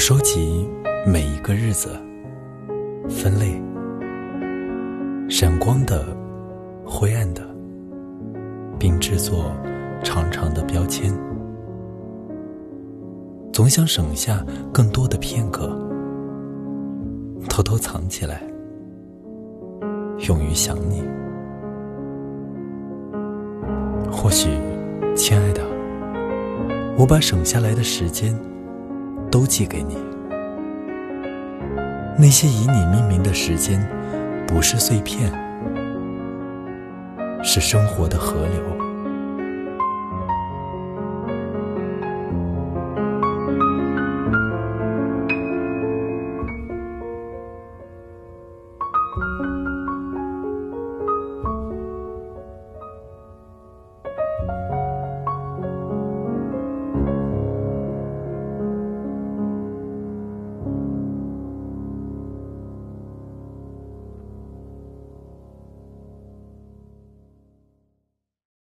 收集每一个日子，分类，闪光的，灰暗的，并制作长长的标签。总想省下更多的片刻，偷偷藏起来，用于想你。或许，亲爱的，我把省下来的时间都寄给你。那些以你命名的时间，不是碎片，是生活的河流。